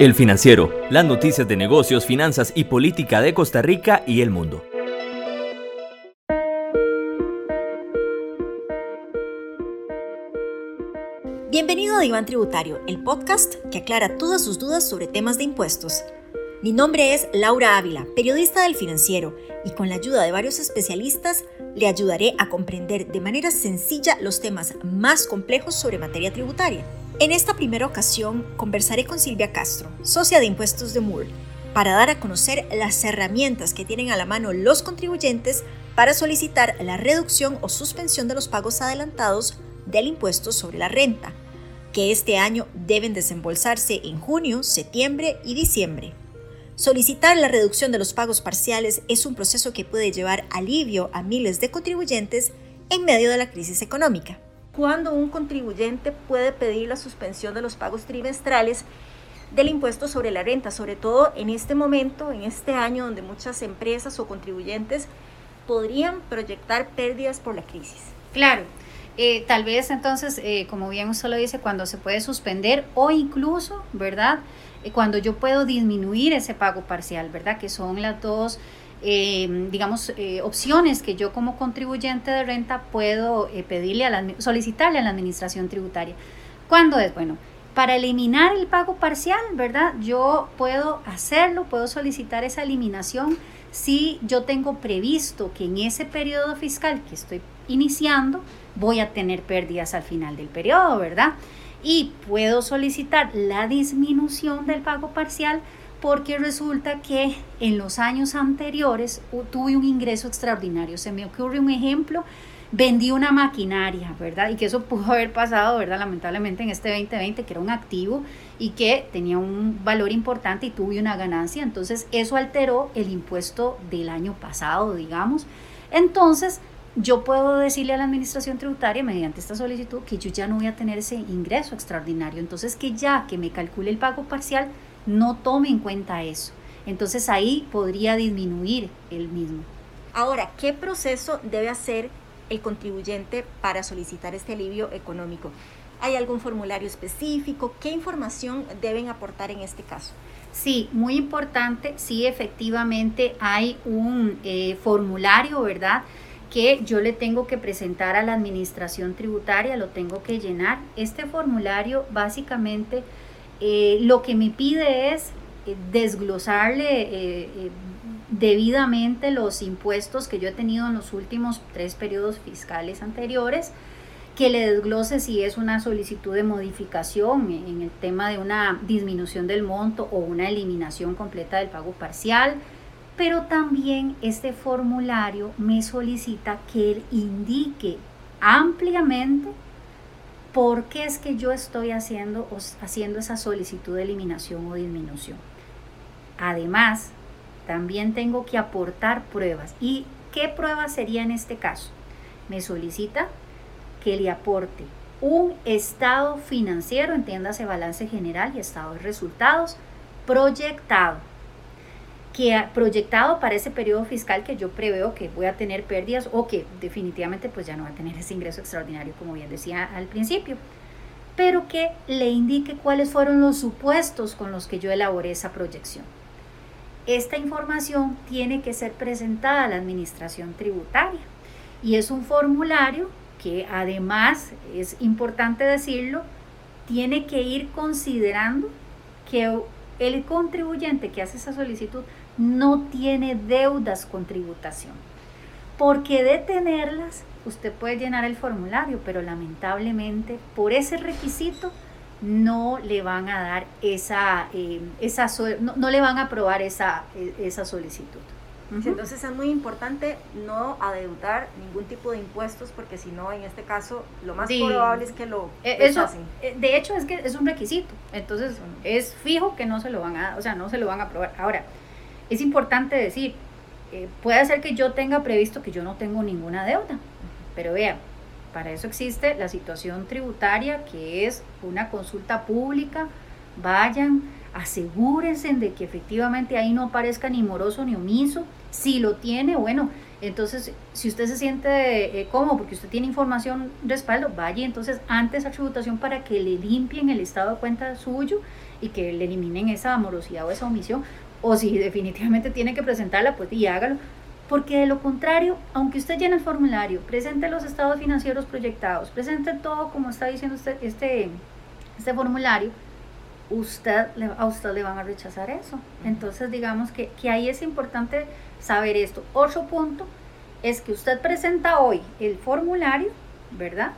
El Financiero, las noticias de negocios, finanzas y política de Costa Rica y el mundo. Bienvenido a Diván Tributario, el podcast que aclara todas sus dudas sobre temas de impuestos. Mi nombre es Laura Ávila, periodista del Financiero, y con la ayuda de varios especialistas le ayudaré a comprender de manera sencilla los temas más complejos sobre materia tributaria. En esta primera ocasión conversaré con Silvia Castro, socia de impuestos de Moore, para dar a conocer las herramientas que tienen a la mano los contribuyentes para solicitar la reducción o suspensión de los pagos adelantados del impuesto sobre la renta, que este año deben desembolsarse en junio, septiembre y diciembre. Solicitar la reducción de los pagos parciales es un proceso que puede llevar alivio a miles de contribuyentes en medio de la crisis económica cuando un contribuyente puede pedir la suspensión de los pagos trimestrales del impuesto sobre la renta, sobre todo en este momento, en este año donde muchas empresas o contribuyentes podrían proyectar pérdidas por la crisis. Claro, eh, tal vez entonces, eh, como bien usted lo dice, cuando se puede suspender o incluso, ¿verdad? Eh, cuando yo puedo disminuir ese pago parcial, ¿verdad? Que son las dos eh, digamos, eh, opciones que yo como contribuyente de renta puedo eh, pedirle a la, solicitarle a la administración tributaria. ¿Cuándo es? Bueno, para eliminar el pago parcial, ¿verdad? Yo puedo hacerlo, puedo solicitar esa eliminación si yo tengo previsto que en ese periodo fiscal que estoy iniciando voy a tener pérdidas al final del periodo, ¿verdad? Y puedo solicitar la disminución del pago parcial porque resulta que en los años anteriores tuve un ingreso extraordinario. Se me ocurre un ejemplo, vendí una maquinaria, ¿verdad? Y que eso pudo haber pasado, ¿verdad? Lamentablemente en este 2020, que era un activo y que tenía un valor importante y tuve una ganancia. Entonces eso alteró el impuesto del año pasado, digamos. Entonces yo puedo decirle a la administración tributaria mediante esta solicitud que yo ya no voy a tener ese ingreso extraordinario. Entonces que ya que me calcule el pago parcial, no tome en cuenta eso. Entonces ahí podría disminuir el mismo. Ahora, ¿qué proceso debe hacer el contribuyente para solicitar este alivio económico? ¿Hay algún formulario específico? ¿Qué información deben aportar en este caso? Sí, muy importante, sí, efectivamente hay un eh, formulario, ¿verdad? que yo le tengo que presentar a la administración tributaria, lo tengo que llenar. Este formulario básicamente eh, lo que me pide es eh, desglosarle eh, debidamente los impuestos que yo he tenido en los últimos tres periodos fiscales anteriores, que le desglose si es una solicitud de modificación en el tema de una disminución del monto o una eliminación completa del pago parcial, pero también este formulario me solicita que él indique ampliamente ¿por qué es que yo estoy haciendo, haciendo esa solicitud de eliminación o disminución? Además, también tengo que aportar pruebas. ¿Y qué prueba sería en este caso? Me solicita que le aporte un estado financiero, entiéndase balance general y estado de resultados, proyectado que proyectado para ese periodo fiscal que yo preveo que voy a tener pérdidas o que definitivamente pues ya no va a tener ese ingreso extraordinario como bien decía al principio, pero que le indique cuáles fueron los supuestos con los que yo elaboré esa proyección. Esta información tiene que ser presentada a la administración tributaria y es un formulario que además es importante decirlo, tiene que ir considerando que el contribuyente que hace esa solicitud no tiene deudas con tributación. Porque de tenerlas, usted puede llenar el formulario, pero lamentablemente por ese requisito no le van a dar esa, eh, esa no, le van a aprobar esa, e, esa solicitud. Entonces es muy importante no adeudar ningún tipo de impuestos porque si no, en este caso, lo más probable es que lo eh, eso, eh, De hecho, es que es un requisito. Entonces es fijo que no se lo van a, o sea, no se lo van a aprobar. Ahora, es importante decir, eh, puede ser que yo tenga previsto que yo no tengo ninguna deuda, pero vean, para eso existe la situación tributaria, que es una consulta pública, vayan, asegúrense de que efectivamente ahí no aparezca ni moroso ni omiso, si lo tiene, bueno, entonces si usted se siente eh, cómodo porque usted tiene información respaldo, vaya entonces antes a tributación para que le limpien el estado de cuenta suyo y que le eliminen esa morosidad o esa omisión, o si definitivamente tiene que presentarla, pues y hágalo. Porque de lo contrario, aunque usted llene el formulario, presente los estados financieros proyectados, presente todo como está diciendo usted, este, este formulario, usted, a usted le van a rechazar eso. Entonces, digamos que, que ahí es importante saber esto. Otro punto es que usted presenta hoy el formulario, ¿verdad?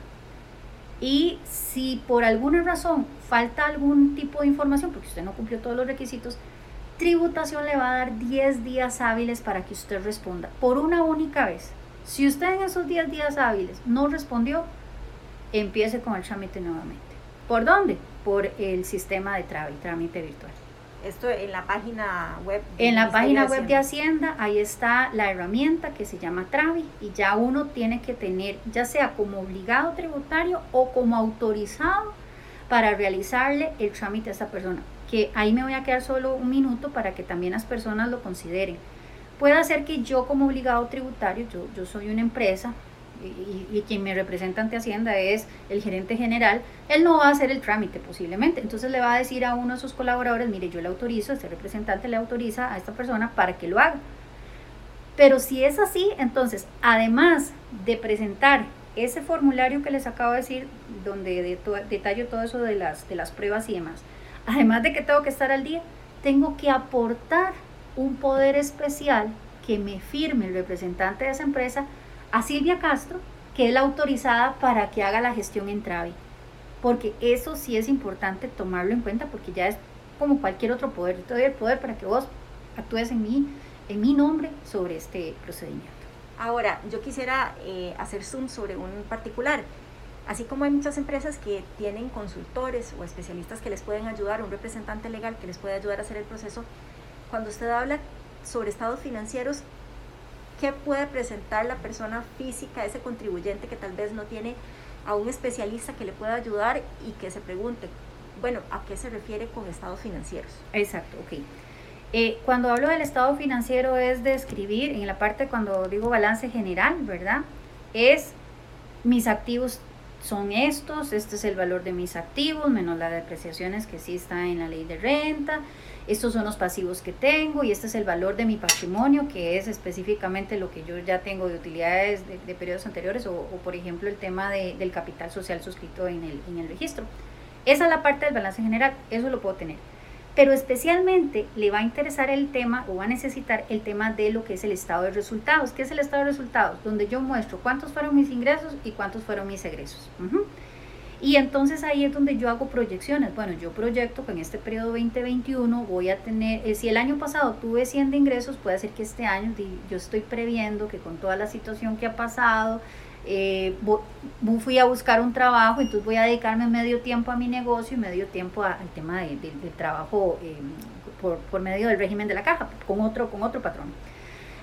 Y si por alguna razón falta algún tipo de información, porque usted no cumplió todos los requisitos, tributación le va a dar 10 días hábiles para que usted responda por una única vez. Si usted en esos 10 días hábiles no respondió, empiece con el trámite nuevamente. ¿Por dónde? Por el sistema de trámite virtual. Esto en la página web. En la página web de Hacienda, ahí está la herramienta que se llama Travi y ya uno tiene que tener, ya sea como obligado tributario o como autorizado para realizarle el trámite a esa persona. Que ahí me voy a quedar solo un minuto para que también las personas lo consideren. Puede ser que yo como obligado tributario, yo, yo soy una empresa, y, quien me representa ante Hacienda es el gerente general, él no va a hacer el trámite posiblemente. Entonces le va a decir a uno de sus colaboradores, mire, yo le autorizo, este representante le autoriza a esta persona para que lo haga. Pero si es así, entonces, además de presentar ese formulario que les acabo de decir, donde de detallo todo eso de las, de las pruebas y demás, además de que tengo que estar al día, tengo que aportar un poder especial que me firme el representante de esa empresa a Silvia Castro, que es la autorizada para que haga la gestión en Travi. Porque eso sí es importante tomarlo en cuenta porque ya es como cualquier otro poder. Yo te doy el poder para que vos actúes en mí, en mi nombre sobre este procedimiento. Ahora, yo quisiera eh, hacer zoom sobre un particular. Así como hay muchas empresas que tienen consultores o especialistas que les pueden ayudar, un representante legal que les puede ayudar a hacer el proceso, cuando usted habla sobre estados financieros, ¿Qué puede presentar la persona física, ese contribuyente que tal vez no tiene a un especialista que le pueda ayudar y que se pregunte, bueno, ¿a qué se refiere con estados financieros? Exacto, ok. Eh, cuando hablo del estado financiero es describir, en la parte cuando digo balance general, ¿verdad? Es mis activos son estos, este es el valor de mis activos, menos las depreciaciones que sí está en la ley de renta, estos son los pasivos que tengo y este es el valor de mi patrimonio, que es específicamente lo que yo ya tengo de utilidades de, periodos anteriores o, por ejemplo el tema del capital social suscrito en el, en el registro. Esa es la parte del balance general, eso lo puedo tener. Pero especialmente le va a interesar el tema o va a necesitar el tema de lo que es el estado de resultados. ¿Qué es el estado de resultados? Donde yo muestro cuántos fueron mis ingresos y cuántos fueron mis egresos. Y entonces ahí es donde yo hago proyecciones. Bueno, yo proyecto que en este periodo 2021 voy a tener, eh, si el año pasado tuve 100 de ingresos, puede ser que este año yo estoy previendo que con toda la situación que ha pasado, eh, fui a buscar un trabajo, entonces voy a dedicarme medio tiempo a mi negocio y medio tiempo al tema de, del trabajo eh, por, por medio del régimen de la caja, con otro, con otro patrón.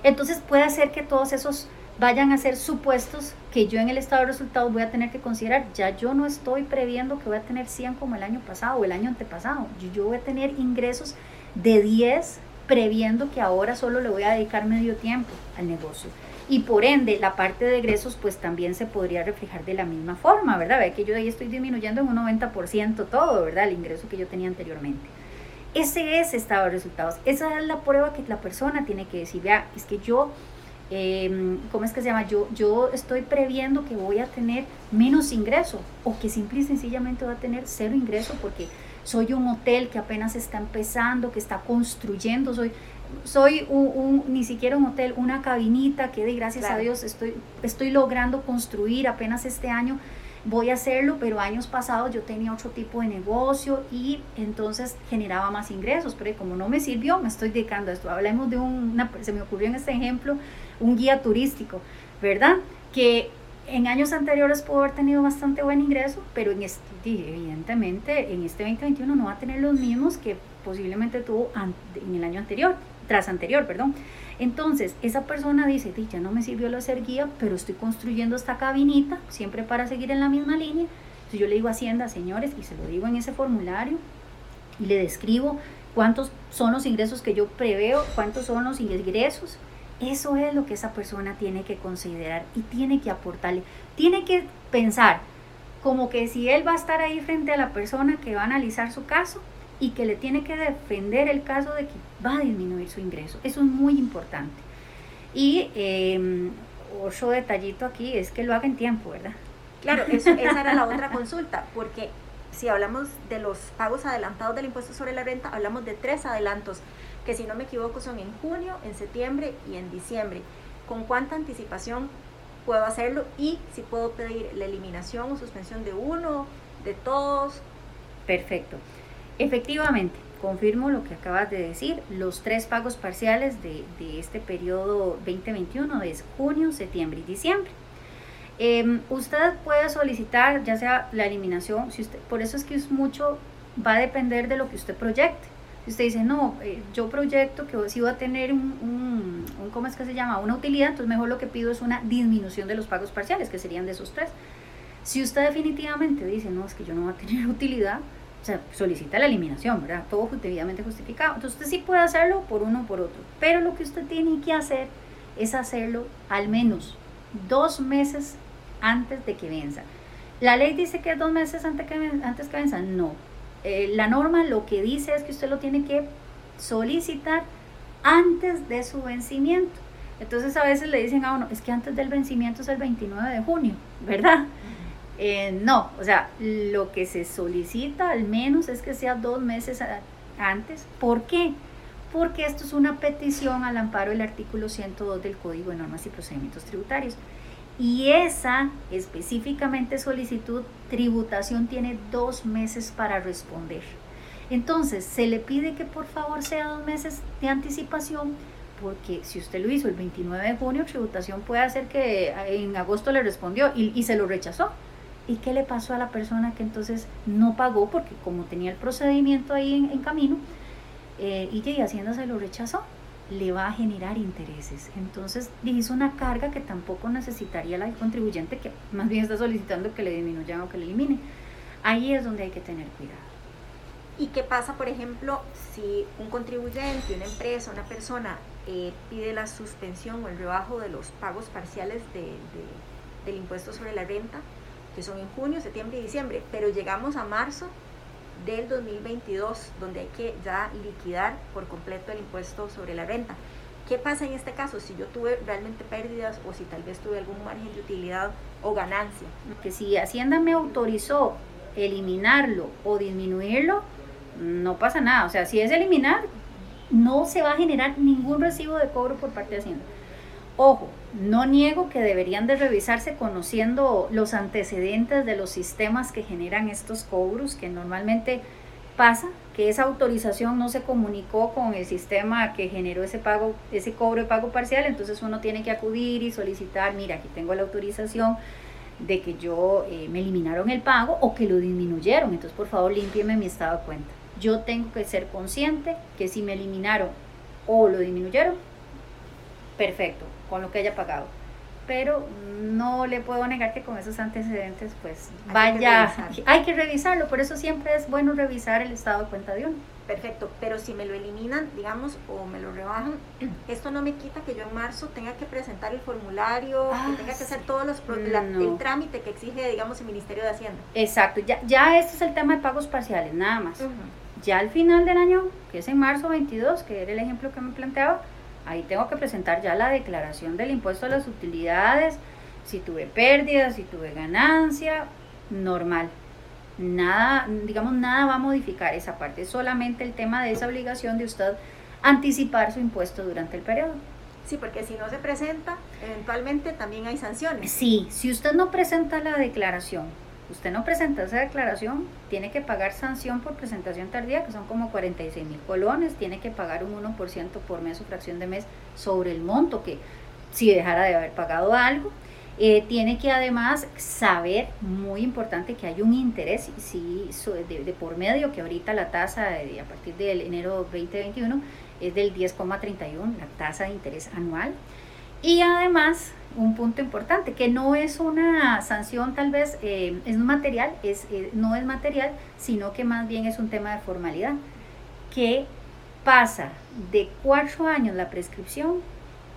Entonces puede ser que todos esos vayan a ser supuestos que yo en el estado de resultados voy a tener que considerar. Ya yo no estoy previendo que voy a tener 100 como el año pasado o el año antepasado. Yo, voy a tener ingresos de 10 previendo que ahora solo le voy a dedicar medio tiempo al negocio. Y por ende, la parte de egresos pues también se podría reflejar de la misma forma, ¿verdad? Ve que yo ahí estoy disminuyendo en un 90% todo, ¿verdad? El ingreso que yo tenía anteriormente. Ese es estado de resultados. Esa es la prueba que la persona tiene que decir, vea, es que yo Em, ¿cómo es que se llama? Yo, yo estoy previendo que voy a tener menos ingreso o que simple y sencillamente voy a tener cero ingreso porque soy un hotel que apenas está empezando, que está construyendo, soy, soy un, ni siquiera un hotel, una cabinita que de gracias a Dios estoy, estoy logrando construir apenas este año. Voy a hacerlo, pero años pasados yo tenía otro tipo de negocio y entonces generaba más ingresos, pero como no me sirvió, me estoy dedicando a esto. Hablemos de un, se me ocurrió en este ejemplo, un guía turístico, ¿verdad? Que en años anteriores pudo haber tenido bastante buen ingreso, pero en este, evidentemente en este 2021 no va a tener los mismos que posiblemente tuvo en el año anterior, tras anterior, perdón. Entonces, esa persona dice, ya no me sirvió lo hacer guía, pero estoy construyendo esta cabinita, siempre para seguir en la misma línea. Entonces yo le digo a Hacienda, señores, y se lo digo en ese formulario, y le describo cuántos son los ingresos que yo preveo, cuántos son los ingresos, eso es lo que esa persona tiene que considerar y tiene que aportarle. Tiene que pensar como que si él va a estar ahí frente a la persona que va a analizar su caso, y que le tiene que defender el caso de que va a disminuir su ingreso. Eso es muy importante. Y eh, otro detallito aquí es que lo haga en tiempo, ¿verdad? Claro, esa era la otra consulta, porque si hablamos de los pagos adelantados del impuesto sobre la renta, hablamos de tres adelantos, que si no me equivoco son en junio, en septiembre y en diciembre. ¿Con cuánta anticipación puedo hacerlo? Y si puedo pedir la eliminación o suspensión de uno, de todos. Perfecto. Efectivamente, confirmo lo que acabas de decir, los tres pagos parciales de, este periodo 2021 es junio, septiembre y diciembre. Em, usted puede solicitar ya sea la eliminación, si usted, por eso es que es mucho, va a depender de lo que usted proyecte. Si usted dice, no, eh, yo proyecto que si va a tener un, un, un, ¿cómo es que se llama? Una utilidad, entonces mejor lo que pido es una disminución de los pagos parciales, que serían de esos tres. Si usted definitivamente dice, no, es que yo no voy a tener utilidad, o sea, solicita la eliminación, ¿verdad? Todo debidamente justificado. Entonces usted sí puede hacerlo por uno o por otro, pero lo que usted tiene que hacer es hacerlo al menos dos meses antes de que venza. La ley dice que es dos meses antes que, antes que venza. No. Eh, la norma lo que dice es que usted lo tiene que solicitar antes de su vencimiento. Entonces a veces le dicen a uno, es que antes del vencimiento es el 29 de junio, ¿verdad? Eh, no, o sea, lo que se solicita al menos es que sea dos meses antes. ¿Por qué? Porque esto es una petición al amparo del artículo 102 del Código de Normas y Procedimientos Tributarios. Y esa específicamente solicitud, tributación tiene dos meses para responder. Entonces, se le pide que por favor sea dos meses de anticipación, porque si usted lo hizo el 29 de junio, tributación puede hacer que en agosto le respondió y, y se lo rechazó. ¿Y qué le pasó a la persona que entonces no pagó porque como tenía el procedimiento ahí en, camino eh, y que Hacienda se lo rechazó? Le va a generar intereses. Entonces hizo una carga que tampoco necesitaría la contribuyente que más bien está solicitando que le disminuya o que le elimine. Ahí es donde hay que tener cuidado. ¿Y qué pasa, por ejemplo, si un contribuyente, una empresa, una persona eh, pide la suspensión o el rebajo de los pagos parciales del impuesto sobre la renta? Que son en junio, septiembre y diciembre, pero llegamos a marzo del 2022, donde hay que ya liquidar por completo el impuesto sobre la renta. ¿Qué pasa en este caso si yo tuve realmente pérdidas o si tal vez tuve algún margen de utilidad o ganancia? Que si Hacienda me autorizó eliminarlo o disminuirlo, no pasa nada. O sea, si es eliminar, no se va a generar ningún recibo de cobro por parte de Hacienda. Ojo, no niego que deberían de revisarse conociendo los antecedentes de los sistemas que generan estos cobros, que normalmente pasa que esa autorización no se comunicó con el sistema que generó ese pago, ese cobro de pago parcial, entonces uno tiene que acudir y solicitar, mira, aquí tengo la autorización de que yo eh, me eliminaron el pago o que lo disminuyeron, entonces por favor límpieme mi estado de cuenta. Yo tengo que ser consciente que si me eliminaron o lo disminuyeron, perfecto, con lo que haya pagado. Pero no le puedo negar que con esos antecedentes, pues vaya, hay que revisarlo, por eso siempre es bueno revisar el estado de cuenta de uno. Perfecto, pero si me lo eliminan, digamos, o me lo rebajan, esto no me quita que yo en marzo tenga que presentar el formulario, que ah, tenga que hacer todos los el trámite que exige, digamos, el Ministerio de Hacienda. Exacto, ya, ya este es el tema de pagos parciales, nada más. Ya al final del año, que es en marzo 22, que era el ejemplo que me planteaba, Ahí tengo que presentar ya la declaración del impuesto a las utilidades, si tuve pérdidas, si tuve ganancia, normal. Nada, digamos, nada va a modificar esa parte, solamente el tema de esa obligación de usted anticipar su impuesto durante el periodo. Sí, porque si no se presenta, eventualmente también hay sanciones. Sí, si usted no presenta la declaración usted no presenta esa declaración, tiene que pagar sanción por presentación tardía, que son como 46 mil colones, tiene que pagar un 1% por mes o fracción de mes sobre el monto, que si dejara de haber pagado algo, eh, tiene que además saber, muy importante, que hay un interés de, de, por medio, que ahorita la tasa de, a partir del enero 2021 es del 10,31, la tasa de interés anual. Y además un punto importante, que no es una sanción tal vez, eh, es material, es, eh, no es material, sino que más bien es un tema de formalidad, que pasa de cuatro años la prescripción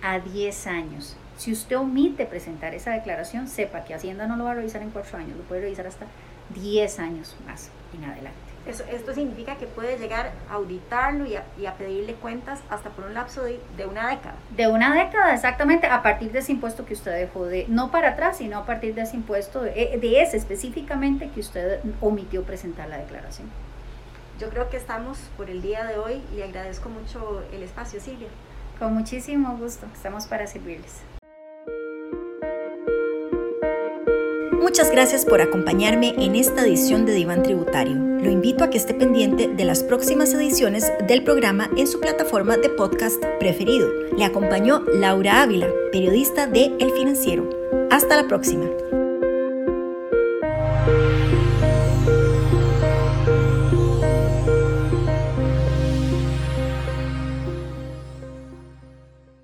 a 10 años. Si usted omite presentar esa declaración, sepa que Hacienda no lo va a revisar en cuatro años, lo puede revisar hasta 10 años más en adelante. Esto significa que puede llegar a auditarlo y a, pedirle cuentas hasta por un lapso de, una década. De una década, exactamente, a partir de ese impuesto que usted dejó de, no para atrás, sino a partir de ese impuesto, de, eh, de ese específicamente que usted omitió presentar la declaración. Yo creo que estamos por el día de hoy y agradezco mucho el espacio, Silvia. Con muchísimo gusto, estamos para servirles. Muchas gracias por acompañarme en esta edición de Diván Tributario. Lo invito a que esté pendiente de las próximas ediciones del programa en su plataforma de podcast preferido. Le acompañó Laura Ávila, periodista de El Financiero. Hasta la próxima.